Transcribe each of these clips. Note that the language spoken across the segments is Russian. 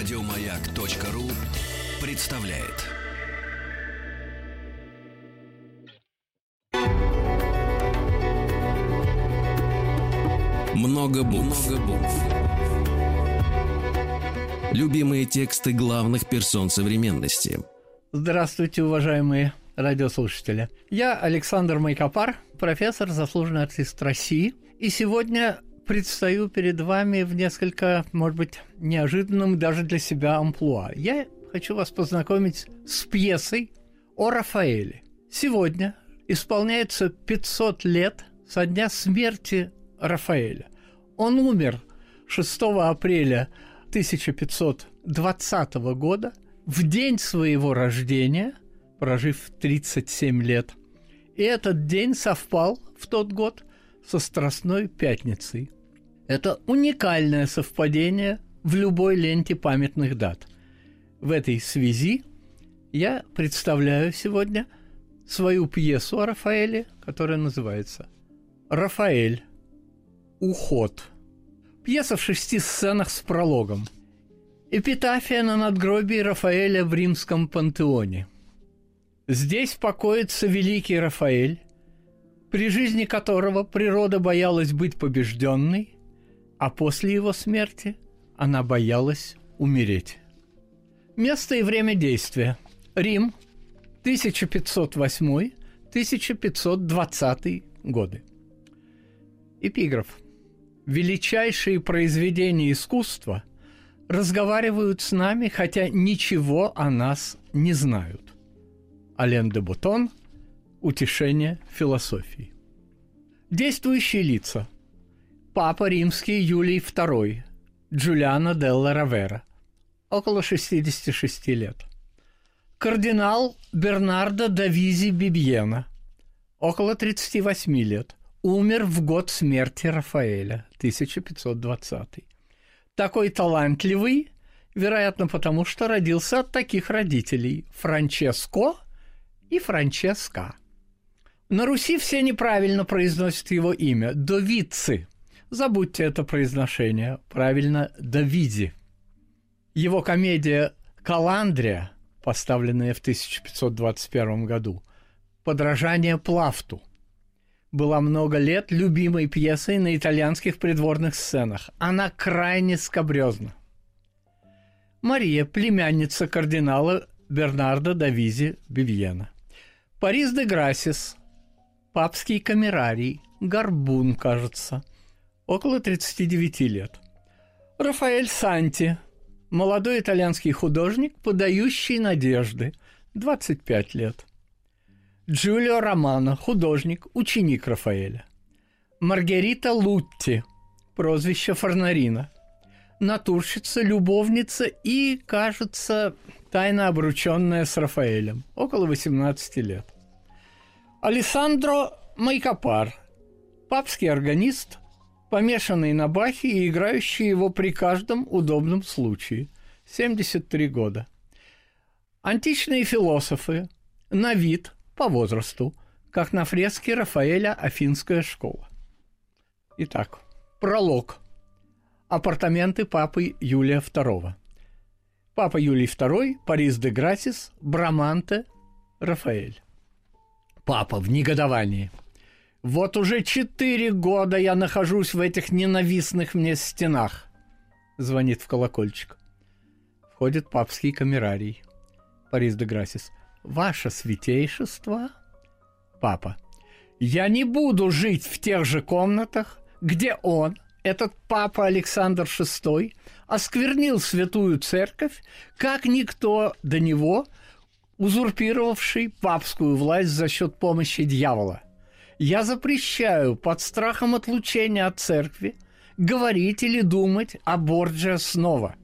Радиомаяк.ру представляет. Много букв. Любимые тексты главных персон современности. Здравствуйте, уважаемые радиослушатели. Я Александр Майкопар, профессор, заслуженный артист России. И сегодня предстаю перед вами в несколько, может быть, неожиданном даже для себя амплуа. Я хочу вас познакомить с пьесой о Рафаэле. Сегодня исполняется 500 лет со дня смерти Рафаэля. Он умер 6 апреля 1520 года, в день своего рождения, прожив 37 лет. И этот день совпал в тот год со Страстной Пятницей. Это уникальное совпадение в любой ленте памятных дат. В этой связи я представляю сегодня свою пьесу о Рафаэле, которая называется «Рафаэль. Уход». Пьеса в шести сценах с прологом. Эпитафия на надгробии Рафаэля в римском пантеоне. Здесь покоится великий Рафаэль, при жизни которого природа боялась быть побежденной, а после его смерти она боялась умереть. Место и время действия. Рим, 1508-1520 годы. Эпиграф. Величайшие произведения искусства разговаривают с нами, хотя ничего о нас не знают. Ален де Бутон «Утешение философии». Действующие лица. Папа римский Юлий II, Джулиано Делла Равера, около 66 лет. Кардинал Бернардо Давизи Бибьена, около 38 лет. Умер в год смерти Рафаэля, 1520. Такой талантливый, вероятно, потому что родился от таких родителей – Франческо и Франческа. На Руси все неправильно произносят его имя – Довици. Забудьте это произношение, правильно – Давиди. Его комедия «Каландрия», поставленная в 1521 году, «Подражание Плафту», была много лет любимой пьесой на итальянских придворных сценах. Она крайне скобрезна. Мария – племянница кардинала Бернардо Давизи Бивьена. Парис де Грасис – папский камерарий, горбун, кажется, около 39 лет. Рафаэль Санти – Молодой итальянский художник, подающий надежды, 25 лет. Джулио Романо, художник, ученик Рафаэля. Маргарита Лутти, прозвище Фарнарина. Натурщица, любовница и, кажется, тайно обрученная с Рафаэлем, около 18 лет. Алессандро Майкопар, папский органист, помешанный на Бахе и играющий его при каждом удобном случае. 73 года. Античные философы на вид, по возрасту, как на фреске Рафаэля «Афинская школа». Итак, пролог. Апартаменты папы Юлия II. Папа Юлий II, Парис де Гратис, Браманте, Рафаэль. Папа в негодовании – вот уже четыре года я нахожусь в этих ненавистных мне стенах. Звонит в колокольчик. Входит папский камерарий. Парис де Грасис. Ваше святейшество? Папа. Я не буду жить в тех же комнатах, где он, этот папа Александр VI, осквернил святую церковь, как никто до него, узурпировавший папскую власть за счет помощи дьявола – я запрещаю под страхом отлучения от церкви говорить или думать о Борджиа снова.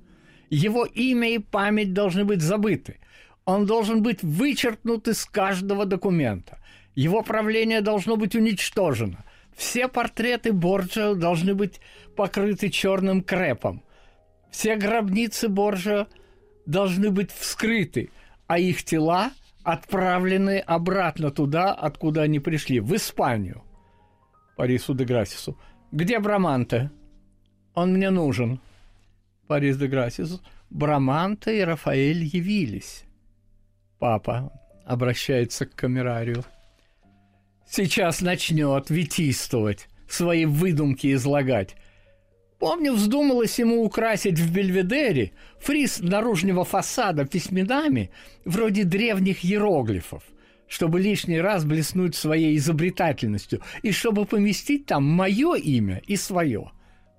Его имя и память должны быть забыты. Он должен быть вычеркнут из каждого документа. Его правление должно быть уничтожено. Все портреты Борджиа должны быть покрыты черным крепом. Все гробницы Борджиа должны быть вскрыты, а их тела – отправлены обратно туда, откуда они пришли, в Испанию. Парису де Грасису. Где Браманте? Он мне нужен. Парис де Грасис. Браманта и Рафаэль явились. Папа обращается к камерарию. Сейчас начнет витийствовать, свои выдумки излагать. Помню, вздумалось ему украсить в Бельведере фриз наружного фасада письменами вроде древних иероглифов, чтобы лишний раз блеснуть своей изобретательностью и чтобы поместить там мое имя и свое.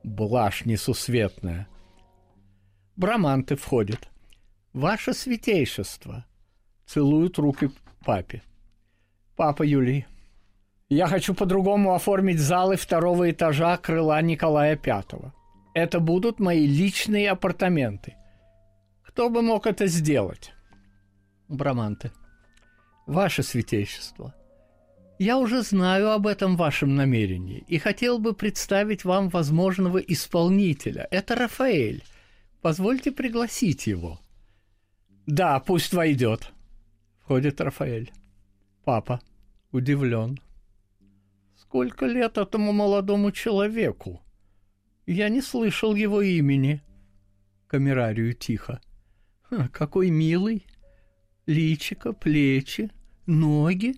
Блажь несусветная. Браманты входят. Ваше святейшество. Целуют руки папе. Папа Юлий. Я хочу по-другому оформить залы второго этажа крыла Николая Пятого. Это будут мои личные апартаменты. Кто бы мог это сделать? Браманты. Ваше святейшество, я уже знаю об этом вашем намерении и хотел бы представить вам возможного исполнителя. Это Рафаэль. Позвольте пригласить его. Да, пусть войдет. Входит Рафаэль. Папа удивлен. Сколько лет этому молодому человеку? Я не слышал его имени. Камерарию тихо. какой милый. Личико, плечи, ноги.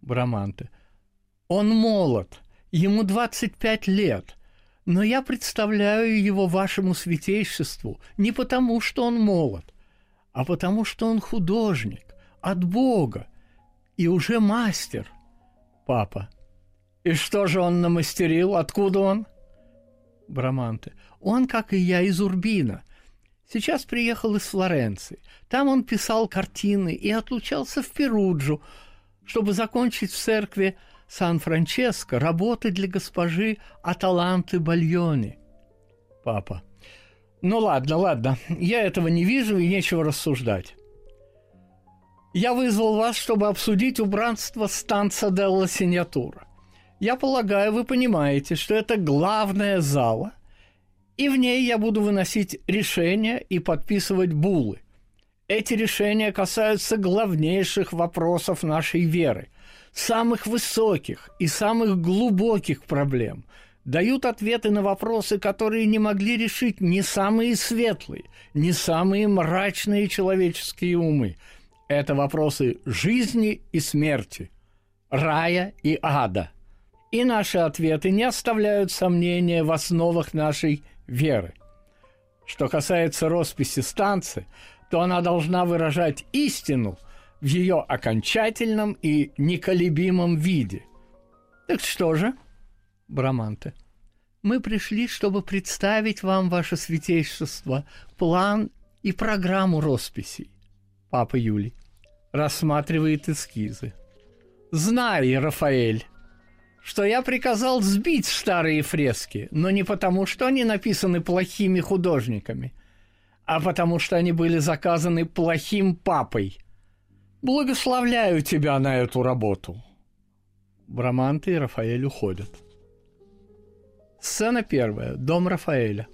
Браманте. Он молод, ему 25 лет, но я представляю его вашему святейшеству не потому, что он молод, а потому, что он художник, от Бога, и уже мастер. Папа. И что же он намастерил? Откуда он? Браманте. Он, как и я, из Урбина. Сейчас приехал из Флоренции. Там он писал картины и отлучался в Перуджу, чтобы закончить в церкви Сан-Франческо работы для госпожи Аталанты Бальони. Папа. Ну ладно, ладно, я этого не вижу и нечего рассуждать. Я вызвал вас, чтобы обсудить убранство станца Делла Синьятура. Я полагаю, вы понимаете, что это главная зала, и в ней я буду выносить решения и подписывать булы. Эти решения касаются главнейших вопросов нашей веры, самых высоких и самых глубоких проблем, дают ответы на вопросы, которые не могли решить ни самые светлые, ни самые мрачные человеческие умы. Это вопросы жизни и смерти, рая и ада – и наши ответы не оставляют сомнения в основах нашей веры. Что касается росписи станции, то она должна выражать истину в ее окончательном и неколебимом виде. Так что же, Браманте, мы пришли, чтобы представить вам, ваше святейшество, план и программу росписей. Папа Юлий рассматривает эскизы. Знай, Рафаэль, что я приказал сбить старые фрески, но не потому, что они написаны плохими художниками, а потому что они были заказаны плохим папой. Благословляю тебя на эту работу. Браманты и Рафаэль уходят. Сцена первая. Дом Рафаэля.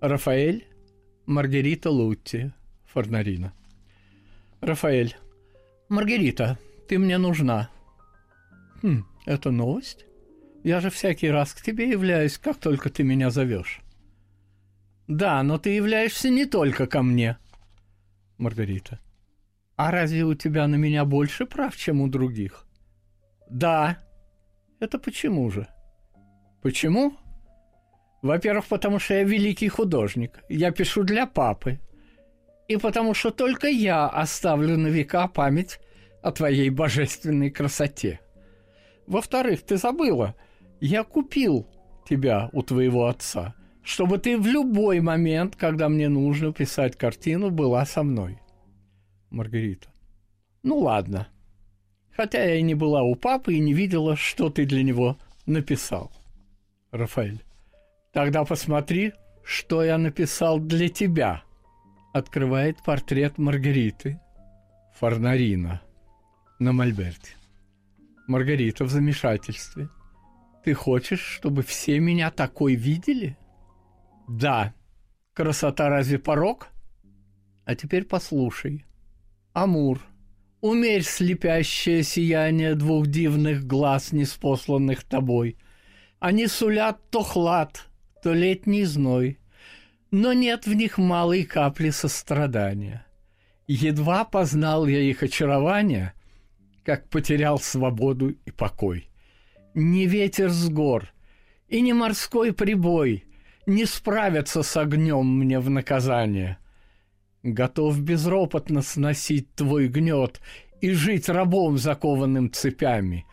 Рафаэль, Маргарита Лутти, Форнарина. Рафаэль. Маргарита, ты мне нужна. Хм, это новость? Я же всякий раз к тебе являюсь, как только ты меня зовешь. Да, но ты являешься не только ко мне. Маргарита. А разве у тебя на меня больше прав, чем у других? Да. Это почему же? Почему? Во-первых, потому что я великий художник. Я пишу для папы. И потому что только я оставлю на века память о твоей божественной красоте. Во-вторых, ты забыла, я купил тебя у твоего отца, чтобы ты в любой момент, когда мне нужно писать картину, была со мной. Маргарита. Ну ладно. Хотя я и не была у папы и не видела, что ты для него написал. Рафаэль. Тогда посмотри, что я написал для тебя. Открывает портрет Маргариты. Фарнарина на мольберте. Маргарита в замешательстве. Ты хочешь, чтобы все меня такой видели? Да. Красота разве порог? А теперь послушай. Амур, умерь слепящее сияние двух дивных глаз, неспосланных тобой. Они сулят то хлад, то летний зной. но нет в них малой капли сострадания. Едва познал я их очарование, как потерял свободу и покой. Не ветер с гор и не морской прибой не справятся с огнем мне в наказание. Готов безропотно сносить твой гнет и жить рабом, закованным цепями,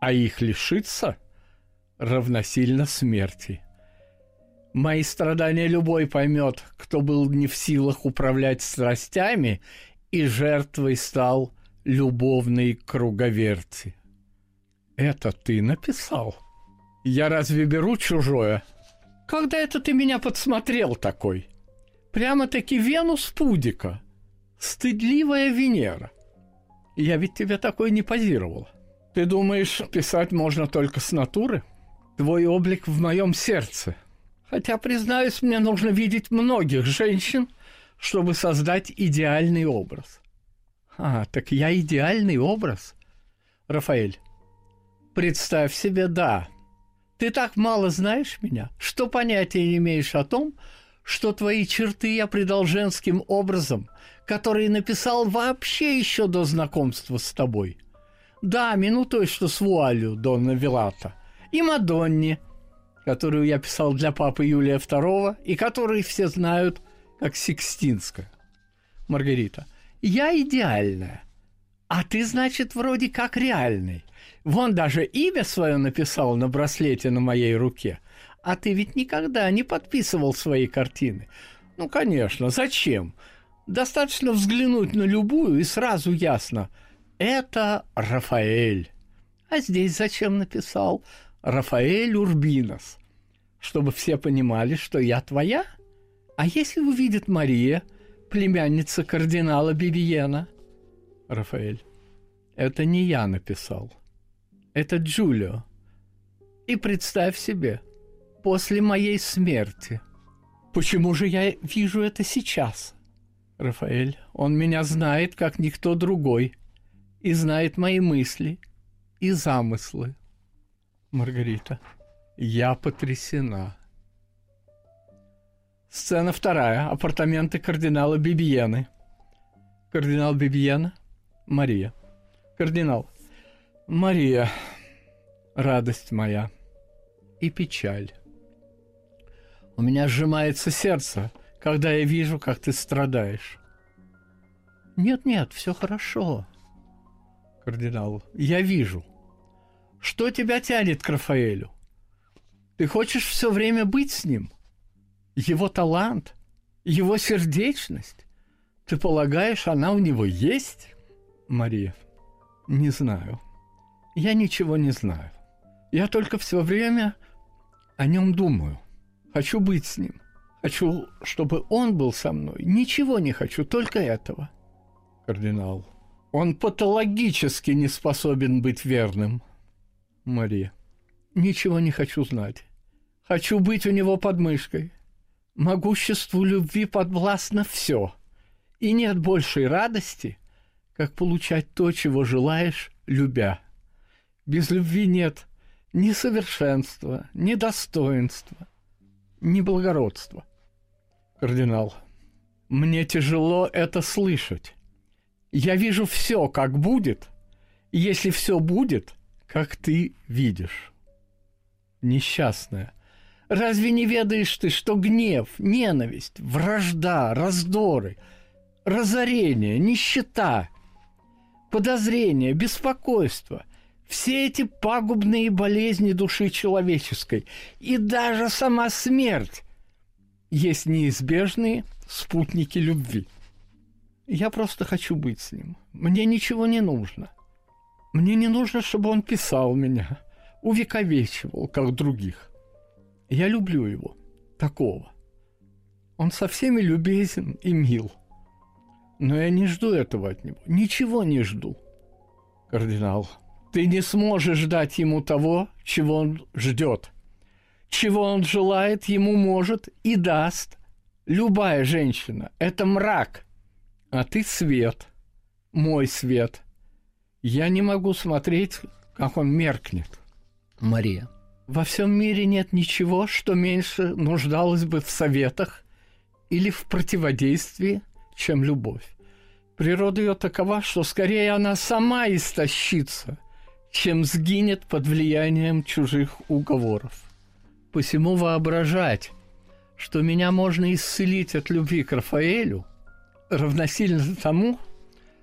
а их лишиться равносильно смерти. Мои страдания любой поймет, кто был не в силах управлять страстями и жертвой стал любовной круговерти. Это ты написал? Я разве беру чужое? Когда это ты меня подсмотрел такой? Прямо-таки Венус Пудика. Стыдливая Венера. Я ведь тебе такой не позировал. Ты думаешь, писать можно только с натуры? Твой облик в моем сердце — Хотя, признаюсь, мне нужно видеть многих женщин, чтобы создать идеальный образ. А, так я идеальный образ? Рафаэль, представь себе, да. Ты так мало знаешь меня, что понятия не имеешь о том, что твои черты я придал женским образом, который написал вообще еще до знакомства с тобой. Да, минутой, что с вуалью Донна Вилата, и Мадонне – которую я писал для папы Юлия II, и которую все знают как Сикстинская. Маргарита, я идеальная, а ты, значит, вроде как реальный. Вон даже имя свое написал на браслете на моей руке. А ты ведь никогда не подписывал свои картины. Ну, конечно, зачем? Достаточно взглянуть на любую, и сразу ясно. Это Рафаэль. А здесь зачем написал? Рафаэль Урбинос, чтобы все понимали, что я твоя? А если увидит Мария, племянница кардинала Бибиена? Рафаэль, это не я написал. Это Джулио. И представь себе, после моей смерти. Почему же я вижу это сейчас? Рафаэль, он меня знает, как никто другой, и знает мои мысли и замыслы. Маргарита. Я потрясена. Сцена вторая. Апартаменты кардинала Бибиены. Кардинал Бибиена. Мария. Кардинал. Мария. Радость моя. И печаль. У меня сжимается сердце, когда я вижу, как ты страдаешь. Нет-нет, все хорошо. Кардинал. Я вижу. Что тебя тянет к Рафаэлю? Ты хочешь все время быть с ним? Его талант, его сердечность. Ты полагаешь, она у него есть? Мария, не знаю. Я ничего не знаю. Я только все время о нем думаю. Хочу быть с ним. Хочу, чтобы он был со мной. Ничего не хочу, только этого. Кардинал. Он патологически не способен быть верным. Мария. Ничего не хочу знать. Хочу быть у него под мышкой. Могуществу любви подвластно все. И нет большей радости, как получать то, чего желаешь, любя. Без любви нет ни совершенства, ни достоинства, ни благородства. Кардинал, мне тяжело это слышать. Я вижу все, как будет, если все будет, как ты видишь. Несчастная, разве не ведаешь ты, что гнев, ненависть, вражда, раздоры, разорение, нищета, подозрение, беспокойство – все эти пагубные болезни души человеческой и даже сама смерть есть неизбежные спутники любви. Я просто хочу быть с ним. Мне ничего не нужно. Мне не нужно, чтобы он писал меня, увековечивал, как других. Я люблю его, такого. Он со всеми любезен и мил. Но я не жду этого от него. Ничего не жду. Кардинал, ты не сможешь дать ему того, чего он ждет. Чего он желает, ему может и даст. Любая женщина – это мрак, а ты свет, мой свет – я не могу смотреть, как он меркнет. Мария. Во всем мире нет ничего, что меньше нуждалось бы в советах или в противодействии, чем любовь. Природа ее такова, что скорее она сама истощится, чем сгинет под влиянием чужих уговоров. Посему воображать, что меня можно исцелить от любви к Рафаэлю, равносильно тому,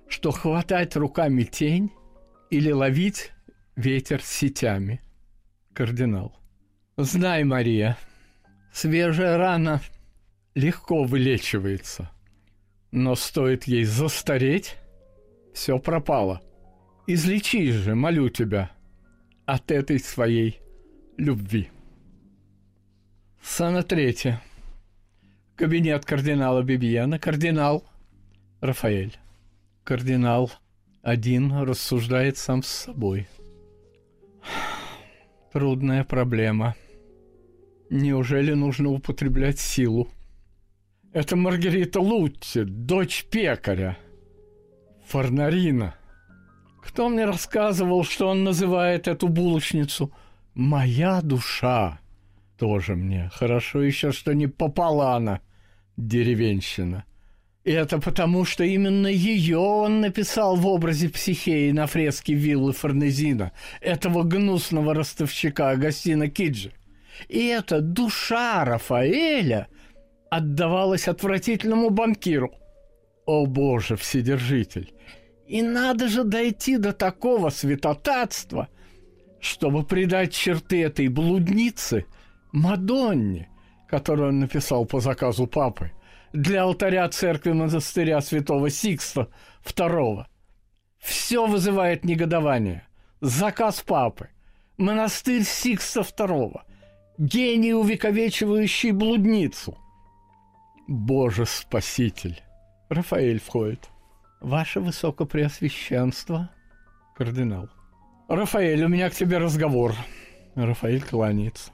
что хватать руками тень или ловить ветер сетями. Кардинал. Знай, Мария, свежая рана легко вылечивается, но стоит ей застареть, все пропало. Излечи же, молю тебя, от этой своей любви. Сцена третья. Кабинет кардинала Бибиена. Кардинал Рафаэль. Кардинал один рассуждает сам с собой. Трудная проблема. Неужели нужно употреблять силу? Это Маргарита Лутти, дочь пекаря. Фарнарина. Кто мне рассказывал, что он называет эту булочницу «моя душа»? Тоже мне. Хорошо еще, что не пополана деревенщина. Это потому, что именно ее он написал в образе психеи на фреске виллы Форнезина, этого гнусного ростовщика Агостино Киджи. И эта душа Рафаэля отдавалась отвратительному банкиру. О боже, вседержитель! И надо же дойти до такого святотатства, чтобы придать черты этой блудницы – Мадонне, которую он написал по заказу папы, для алтаря церкви монастыря святого Сикста II. Все вызывает негодование. Заказ папы, монастырь Сикста II, гений, увековечивающий блудницу. Боже спаситель! Рафаэль входит. Ваше Высокопреосвященство, кардинал. Рафаэль, у меня к тебе разговор. Рафаэль кланяется.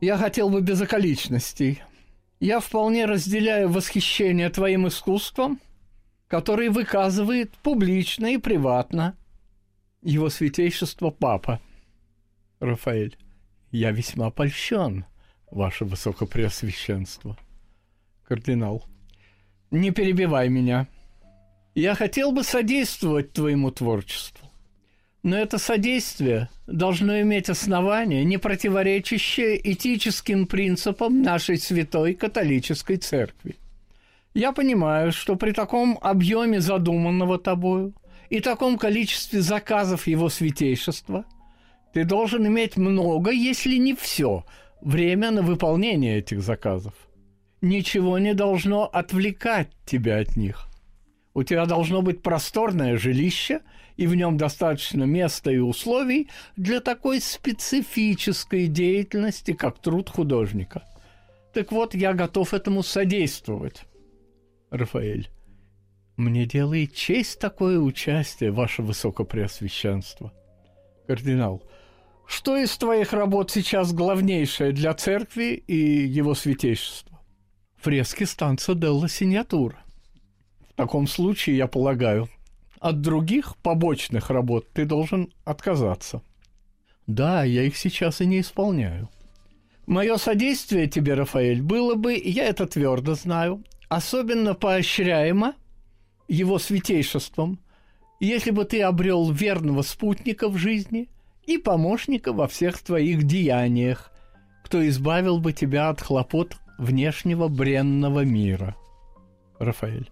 Я хотел бы без околичностей. Я вполне разделяю восхищение твоим искусством, которое выказывает публично и приватно его святейшество Папа. Рафаэль, я весьма польщен, ваше высокопреосвященство. Кардинал, не перебивай меня. Я хотел бы содействовать твоему творчеству. Но это содействие должно иметь основание, не противоречащее этическим принципам нашей святой католической церкви. Я понимаю, что при таком объеме задуманного тобою и таком количестве заказов его святейшества ты должен иметь много, если не все, время на выполнение этих заказов. Ничего не должно отвлекать тебя от них. У тебя должно быть просторное жилище – и в нем достаточно места и условий для такой специфической деятельности, как труд художника. Так вот, я готов этому содействовать. Рафаэль. Мне делает честь такое участие, ваше высокопреосвященство. Кардинал. Что из твоих работ сейчас главнейшее для церкви и его святейшества? Фрески станца Делла Синьятура. В таком случае, я полагаю, от других побочных работ ты должен отказаться. Да, я их сейчас и не исполняю. Мое содействие тебе, Рафаэль, было бы, я это твердо знаю, особенно поощряемо его святейшеством, если бы ты обрел верного спутника в жизни и помощника во всех твоих деяниях, кто избавил бы тебя от хлопот внешнего бренного мира. Рафаэль.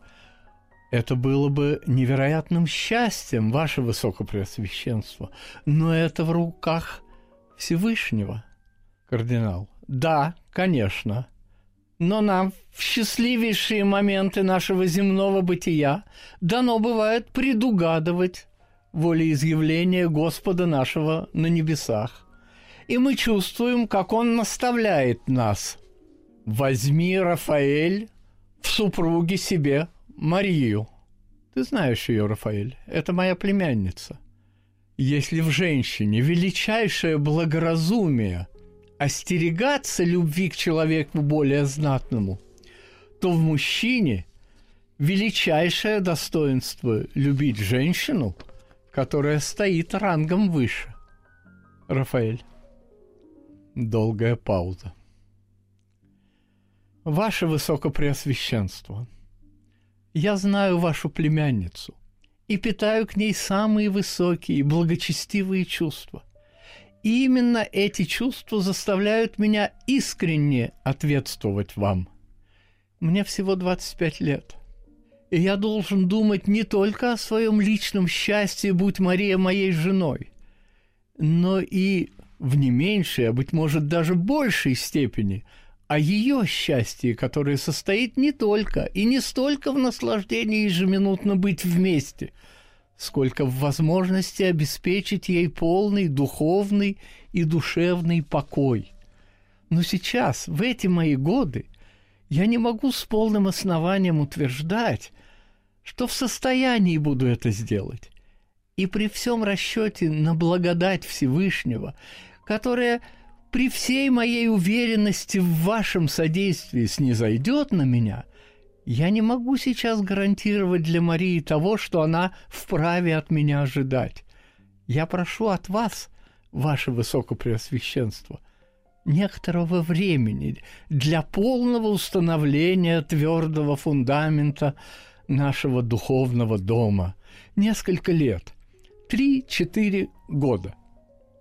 Это было бы невероятным счастьем, ваше высокопреосвященство, но это в руках Всевышнего. Кардинал. Да, конечно. Но нам в счастливейшие моменты нашего земного бытия дано бывает предугадывать волеизъявление Господа нашего на небесах. И мы чувствуем, как Он наставляет нас. «Возьми, Рафаэль, в супруги себе Марию. Ты знаешь ее, Рафаэль, это моя племянница. Если в женщине величайшее благоразумие остерегаться любви к человеку более знатному, то в мужчине величайшее достоинство любить женщину, которая стоит рангом выше. Рафаэль. Долгая пауза. Ваше Высокопреосвященство, я знаю вашу племянницу и питаю к ней самые высокие и благочестивые чувства. И именно эти чувства заставляют меня искренне ответствовать вам. Мне всего 25 лет. И я должен думать не только о своем личном счастье, будь Мария моей женой, но и в не меньшей, а быть может даже большей степени о ее счастье, которое состоит не только и не столько в наслаждении ежеминутно быть вместе, сколько в возможности обеспечить ей полный духовный и душевный покой. Но сейчас, в эти мои годы, я не могу с полным основанием утверждать, что в состоянии буду это сделать. И при всем расчете на благодать Всевышнего, которая при всей моей уверенности в вашем содействии снизойдет на меня, я не могу сейчас гарантировать для Марии того, что она вправе от меня ожидать. Я прошу от вас, ваше Высокопреосвященство, некоторого времени для полного установления твердого фундамента нашего духовного дома. Несколько лет. Три-четыре года.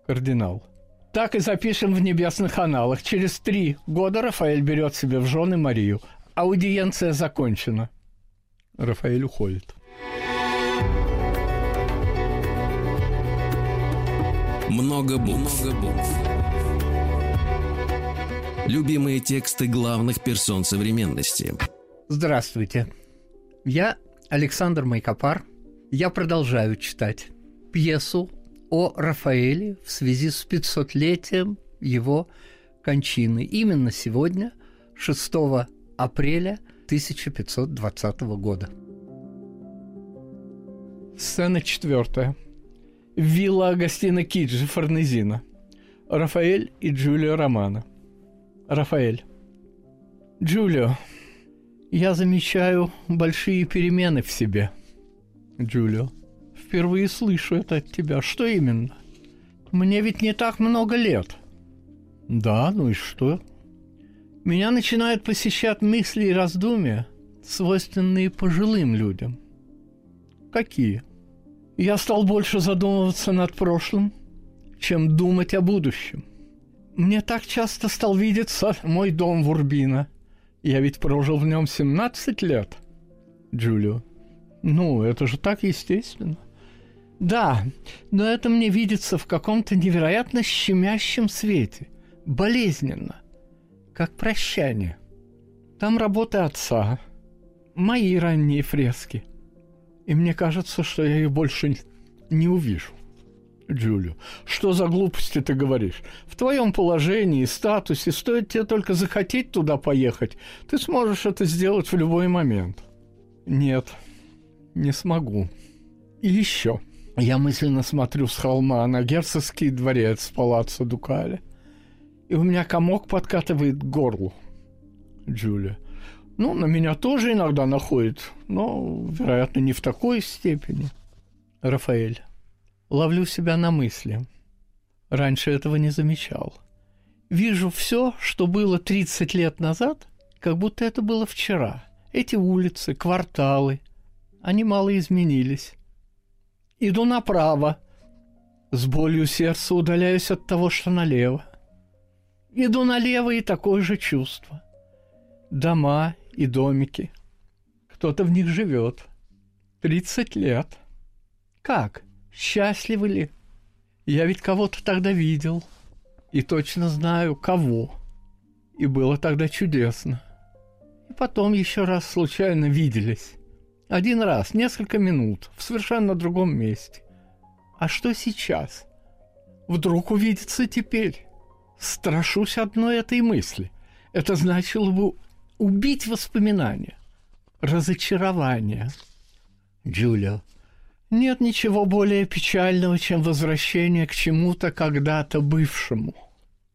Кардинал. Так и запишем в небесных аналах. Через три года Рафаэль берет себе в жены Марию. Аудиенция закончена. Рафаэль уходит. Много букв. Много букв. Любимые тексты главных персон современности. Здравствуйте. Я Александр Майкопар. Я продолжаю читать пьесу о Рафаэле в связи с 500-летием его кончины. Именно сегодня, 6 апреля 1520 года. Сцена четвертая. Вилла Агастина Киджи, Форнезина. Рафаэль и Джулио Романо. Рафаэль. Джулио, я замечаю большие перемены в себе. Джулио. Впервые слышу это от тебя. Что именно? Мне ведь не так много лет. Да, ну и что? Меня начинают посещать мысли и раздумья, свойственные пожилым людям. Какие? Я стал больше задумываться над прошлым, чем думать о будущем. Мне так часто стал видеться мой дом в Урбино. Я ведь прожил в нем 17 лет. Джулио. Ну, это же так естественно. Да, но это мне видится в каком-то невероятно щемящем свете. Болезненно. Как прощание. Там работа отца. Мои ранние фрески. И мне кажется, что я ее больше не увижу. Джулио. Что за глупости ты говоришь? В твоем положении статусе стоит тебе только захотеть туда поехать. Ты сможешь это сделать в любой момент. Нет, не смогу. И еще. Я мысленно смотрю с холма на герцогский дворец палаццо Дукале. И у меня комок подкатывает к горлу. Джулия. Ну, на меня тоже иногда находит, но, вероятно, не в такой степени. Рафаэль. Ловлю себя на мысли. Раньше этого не замечал. Вижу все, что было 30 лет назад, как будто это было вчера. Эти улицы, кварталы, они мало изменились. Иду направо. С болью сердца удаляюсь от того, что налево. Иду налево, и такое же чувство. Дома и домики. Кто-то в них живет. Тридцать лет. Как? Счастливы ли? Я ведь кого-то тогда видел. И точно знаю, кого. И было тогда чудесно. И потом еще раз случайно виделись. Один раз, несколько минут, в совершенно другом месте. А что сейчас? Вдруг увидеться теперь? Страшусь одной этой мысли. Это значило бы убить воспоминания, разочарование. Джулио, нет ничего более печального, чем возвращение к чему-то когда-то бывшему.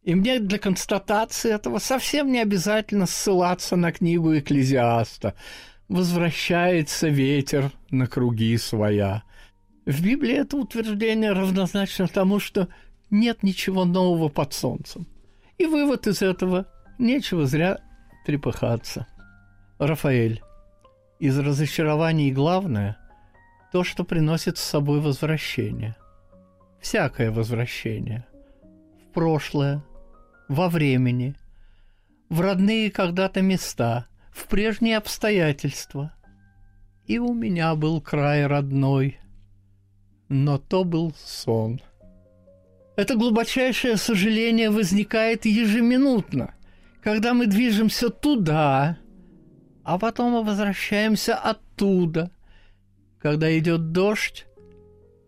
И мне для констатации этого совсем не обязательно ссылаться на книгу Экклезиаста. «Возвращается ветер на круги своя». В Библии это утверждение равнозначно тому, что нет ничего нового под солнцем. И вывод из этого – нечего зря трепыхаться. Рафаэль. Из разочарований главное – то, что приносит с собой возвращение. Всякое возвращение. В прошлое, во времени, в родные когда-то места, в прежние обстоятельства. И у меня был край родной, но то был сон. Это глубочайшее сожаление возникает ежеминутно, когда мы движемся туда, а потом мы возвращаемся оттуда, когда идет дождь,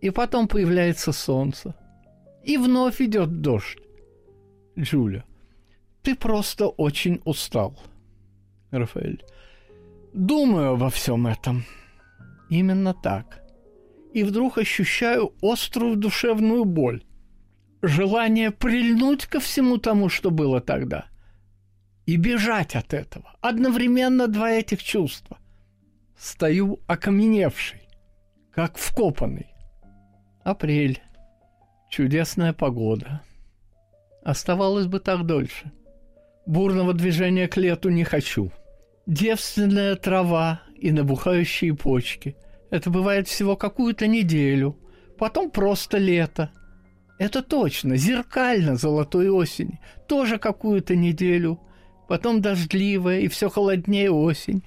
и потом появляется солнце. И вновь идет дождь. Джуля, ты просто очень устал. Рафаэль, думаю обо всем этом. Именно так. И вдруг ощущаю острую душевную боль. Желание прильнуть ко всему тому, что было тогда – и бежать от этого. Одновременно два этих чувства. Стою окаменевший, как вкопанный. Апрель. Чудесная погода. Оставалось бы так дольше. Бурного движения к лету не хочу. Девственная трава и набухающие почки. Это бывает всего какую-то неделю. Потом просто лето. Это точно, зеркально золотой осени. Тоже какую-то неделю потом дождливая и все холоднее осень,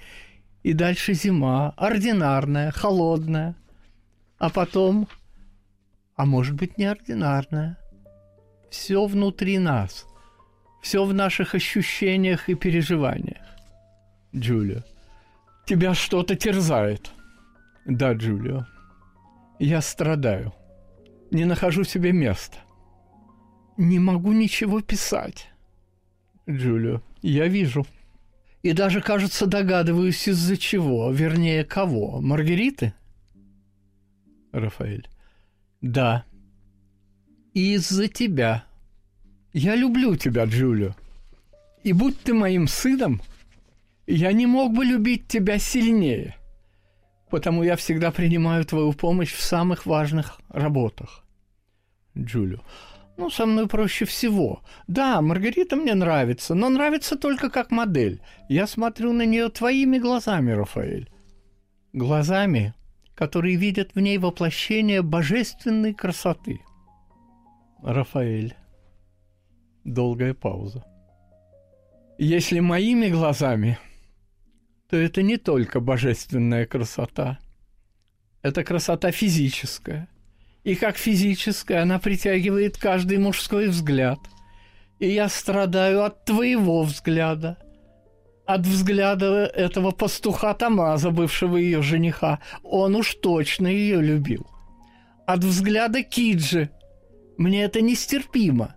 и дальше зима, ординарная, холодная, а потом, а может быть, неординарная. Все внутри нас, все в наших ощущениях и переживаниях. Джулио, тебя что-то терзает. Да, Джулио, я страдаю, не нахожу себе места, не могу ничего писать. Джулио, я вижу. И даже, кажется, догадываюсь, из-за чего, вернее, кого. Маргариты? Рафаэль. Да. И из-за тебя. Я люблю тебя, Джулио. И будь ты моим сыном, я не мог бы любить тебя сильнее, потому я всегда принимаю твою помощь в самых важных работах. Джулио. Ну, со мной проще всего. Да, Маргарита мне нравится, но нравится только как модель. Я смотрю на нее твоими глазами, Рафаэль. Глазами, которые видят в ней воплощение божественной красоты. Рафаэль. Долгая пауза. Если моими глазами, то это не только божественная красота. Это красота физическая – и как физическая она притягивает каждый мужской взгляд. И я страдаю от твоего взгляда, от взгляда этого пастуха Тамаза, бывшего ее жениха. Он уж точно ее любил. От взгляда Киджи. Мне это нестерпимо.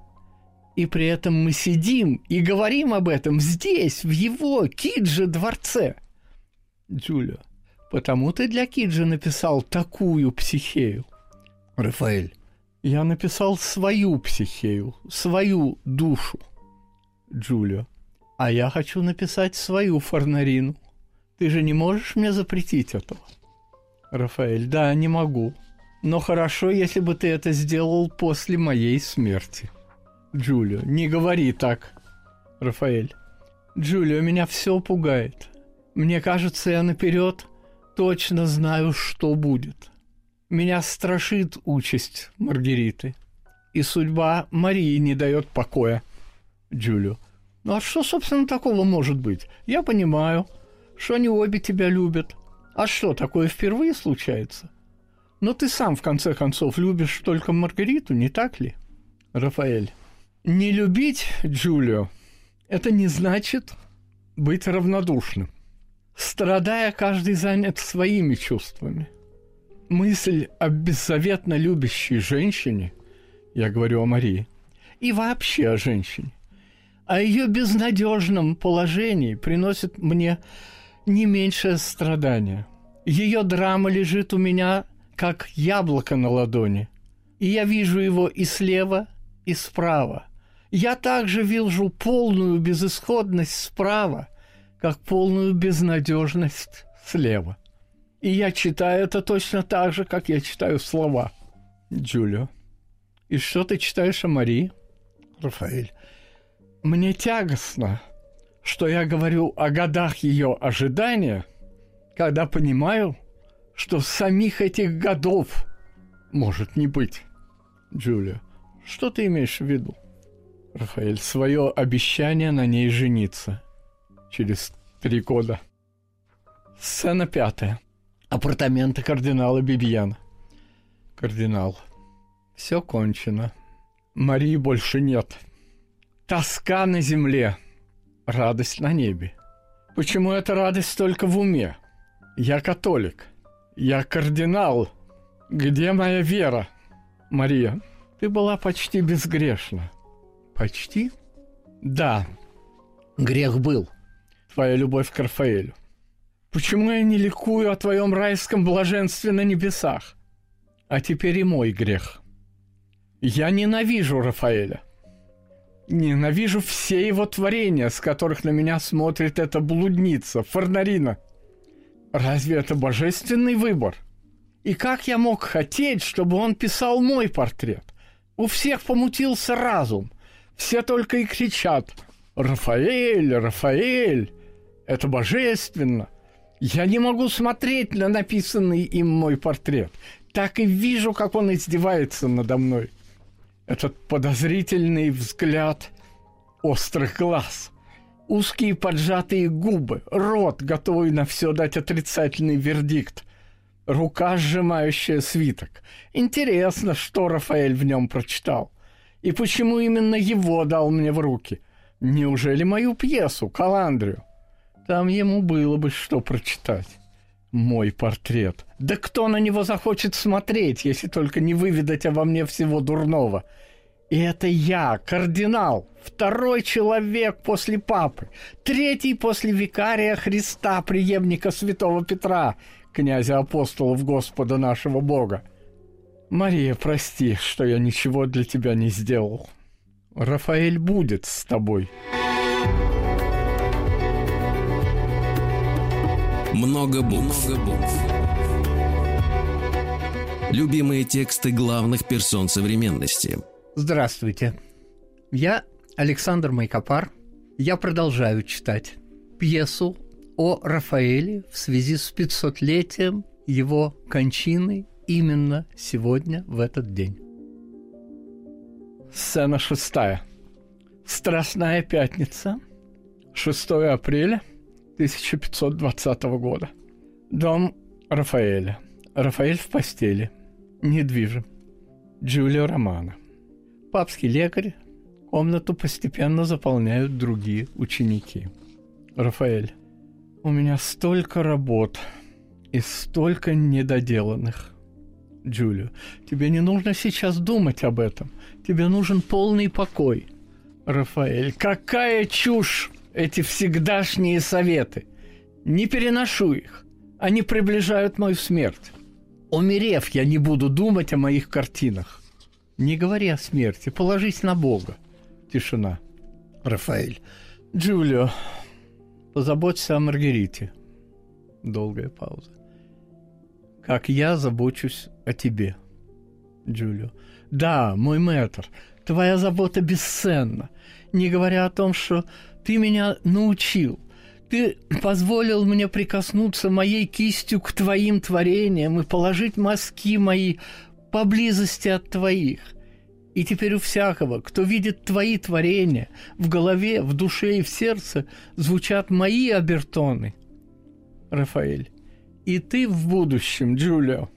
И при этом мы сидим и говорим об этом здесь, в его Киджи дворце. Джулио, потому ты для Киджи написал такую психею. Рафаэль, я написал свою психею, свою душу. Джулио, а я хочу написать свою Фарнарину. Ты же не можешь мне запретить этого? Рафаэль, да, не могу. Но хорошо, если бы ты это сделал после моей смерти. Джулио, не говори так. Рафаэль, Джулио, меня все пугает. Мне кажется, я наперед точно знаю, что будет. Меня страшит участь Маргариты. И судьба Марии не дает покоя. Джулио. Ну а что, собственно, такого может быть? Я понимаю, что они обе тебя любят. А что, такое впервые случается? Но ты сам, в конце концов, любишь только Маргариту, не так ли? Рафаэль. Не любить Джулио – это не значит быть равнодушным. Страдая, каждый занят своими чувствами – мысль о беззаветно любящей женщине, я говорю о Марии, и вообще о женщине, о ее безнадежном положении приносит мне не меньшее страдание. Ее драма лежит у меня как яблоко на ладони, и я вижу его и слева, и справа. Я также вижу полную безысходность справа, как полную безнадежность слева. И я читаю это точно так же, как я читаю слова. Джулио. И что ты читаешь о Марии? Рафаэль. Мне тягостно, что я говорю о годах ее ожидания, когда понимаю, что самих этих годов может не быть. Джулия, что ты имеешь в виду? Рафаэль, свое обещание на ней жениться через три года. Сцена пятая. Апартаменты кардинала Бибьяна. Кардинал. Все кончено. Марии больше нет. Тоска на земле. Радость на небе. Почему эта радость только в уме? Я католик. Я кардинал. Где моя вера? Мария, ты была почти безгрешна. Почти? Да. Грех был. Твоя любовь к Рафаэлю. Почему я не ликую о твоем райском блаженстве на небесах? А теперь и мой грех. Я ненавижу Рафаэля. Ненавижу все его творения, с которых на меня смотрит эта блудница, Фарнарина. Разве это божественный выбор? И как я мог хотеть, чтобы он писал мой портрет? У всех помутился разум. Все только и кричат «Рафаэль, Рафаэль!» Это божественно. Я не могу смотреть на написанный им мой портрет. Так и вижу, как он издевается надо мной. Этот подозрительный взгляд острых глаз, узкие поджатые губы, рот, готовый на все дать отрицательный вердикт, рука, сжимающая свиток. Интересно, что Рафаэль в нем прочитал. И почему именно его дал мне в руки? Неужели мою пьесу, Каландрию? Там ему было бы что прочитать. Мой портрет. Да кто на него захочет смотреть, если только не выведать обо мне всего дурного? И это я, кардинал, второй человек после папы, третий после викария Христа, преемника святого Петра, князя апостолов Господа нашего Бога. Мария, прости, что я ничего для тебя не сделал. Рафаэль будет с тобой. Много букв. Много букв. Любимые тексты главных персон современности. Здравствуйте. Я Александр Майкопар. Я продолжаю читать пьесу о Рафаэле в связи с 500-летием его кончины именно сегодня, в этот день. Сцена шестая. Страстная пятница. 6 апреля – 1520 года. Дом Рафаэля. Рафаэль в постели. Недвижим. Джулио Романо. Папский лекарь. Комнату постепенно заполняют другие ученики. Рафаэль. У меня столько работ и столько недоделанных. Джулио, тебе не нужно сейчас думать об этом. Тебе нужен полный покой. Рафаэль, какая чушь! эти всегдашние советы. Не переношу их. Они приближают мою смерть. Умерев, я не буду думать о моих картинах. Не говори о смерти, положись на Бога. Тишина. Рафаэль. Джулио, позаботься о Маргарите. Долгая пауза. Как я забочусь о тебе. Джулио. Да, мой мэтр, твоя забота бесценна. Не говоря о том, что ты меня научил. Ты позволил мне прикоснуться моей кистью к твоим творениям и положить мазки мои поблизости от твоих. И теперь у всякого, кто видит твои творения, в голове, в душе и в сердце звучат мои обертоны. Рафаэль. И ты в будущем, Джулио,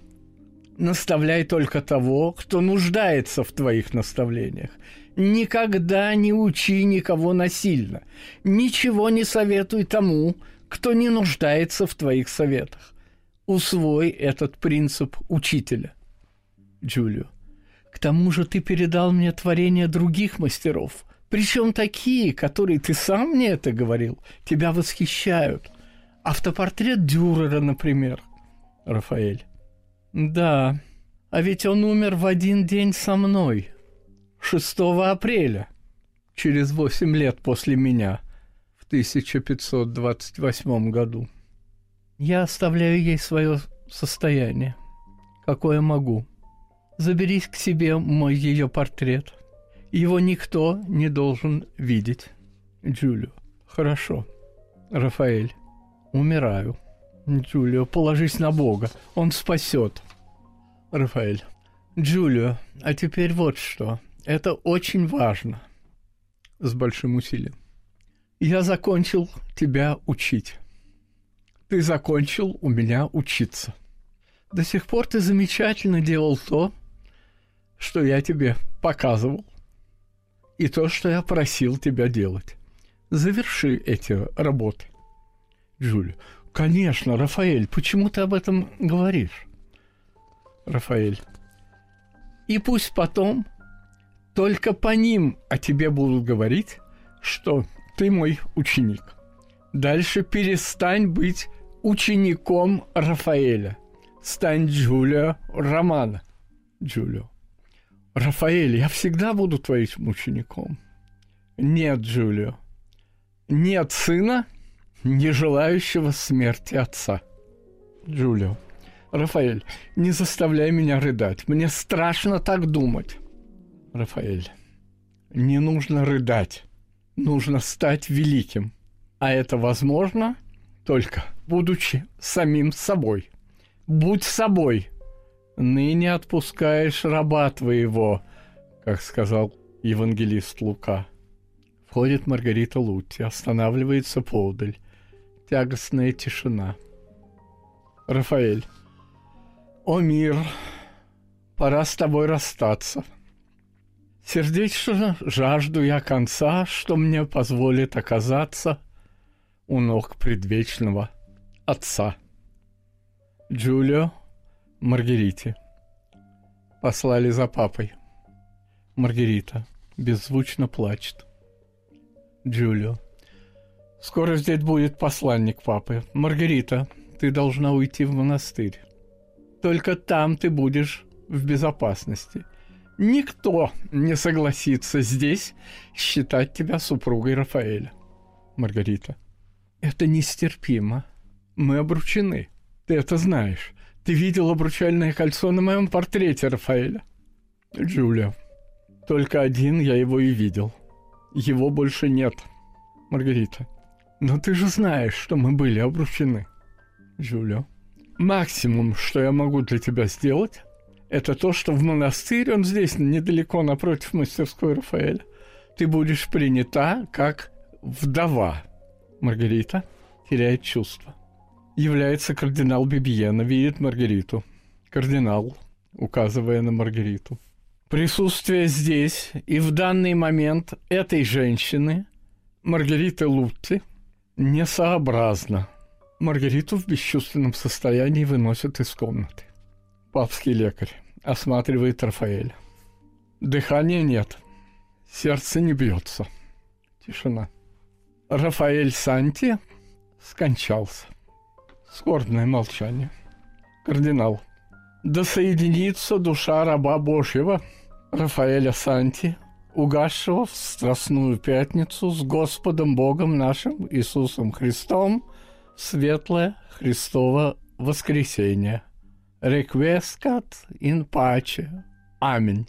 наставляй только того, кто нуждается в твоих наставлениях. Никогда не учи никого насильно. Ничего не советуй тому, кто не нуждается в твоих советах. Усвой этот принцип учителя. Джулио. К тому же ты передал мне творения других мастеров, причем такие, которые ты сам мне это говорил, тебя восхищают. Автопортрет Дюрера, например. Рафаэль. Да, а ведь он умер в один день со мной – 6 апреля, через 8 лет после меня, в 1528 году. Я оставляю ей свое состояние, какое могу. Заберись к себе мой ее портрет. Его никто не должен видеть. Джулио. Хорошо. Рафаэль, умираю. Джулио, положись на Бога, он спасет. Рафаэль, Джулио, а теперь вот что. Это очень важно. С большим усилием. Я закончил тебя учить. Ты закончил у меня учиться. До сих пор ты замечательно делал то, что я тебе показывал, и то, что я просил тебя делать. Заверши эти работы. Джулия. Конечно, Рафаэль, почему ты об этом говоришь? Рафаэль. И пусть потом только по ним о тебе будут говорить, что ты мой ученик. Дальше перестань быть учеником Рафаэля. Стань Джулио Романа. Джулио. Рафаэль, я всегда буду твоим учеником. Нет, Джулио. Нет сына, не желающего смерти отца. Джулио. Рафаэль, не заставляй меня рыдать. Мне страшно так думать. Рафаэль, не нужно рыдать. Нужно стать великим. А это возможно только будучи самим собой. Будь собой. Ныне отпускаешь раба твоего, как сказал евангелист Лука. Входит Маргарита Лутти, останавливается подаль. Тягостная тишина. Рафаэль. О мир, пора с тобой расстаться. Сердечно жажду я конца, что мне позволит оказаться у ног предвечного Отца. Джулио Маргарите. Послали за папой. Маргарита беззвучно плачет. Джулио. Скоро здесь будет посланник папы. Маргарита, ты должна уйти в монастырь. Только там ты будешь в безопасности. Никто не согласится здесь считать тебя супругой Рафаэля. Маргарита. Это нестерпимо. Мы обручены. Ты это знаешь. Ты видел обручальное кольцо на моем портрете Рафаэля. Джулия. Только один я его и видел. Его больше нет. Маргарита. Но ты же знаешь, что мы были обручены. Джулия. Максимум, что я могу для тебя сделать, это то, что в монастырь, он здесь, недалеко напротив мастерской Рафаэля, ты будешь принята как вдова. Маргарита теряет чувство. Является кардинал Бибиена, видит Маргариту. Кардинал, указывая на Маргариту. Присутствие здесь и в данный момент этой женщины, Маргариты Лутти, несообразно – Маргариту в бесчувственном состоянии выносят из комнаты. Папский лекарь осматривает Рафаэля. Дыхания нет. Сердце не бьется. Тишина. Рафаэль Санти скончался. Скорбное молчание. Кардинал. Да соединится душа раба Божьего Рафаэля Санти, угасшего в Страстную Пятницу с Господом Богом нашим Иисусом Христом – светлое Христово воскресение. Реквескат ин паче. Аминь.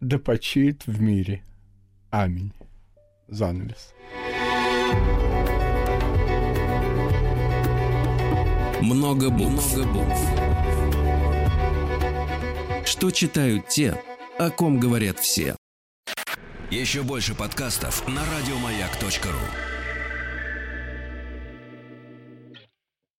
Да почиет в мире. Аминь. Занавес. Много букв. Много букв. Что читают те, о ком говорят все. Еще больше подкастов на радиомаяк.ру.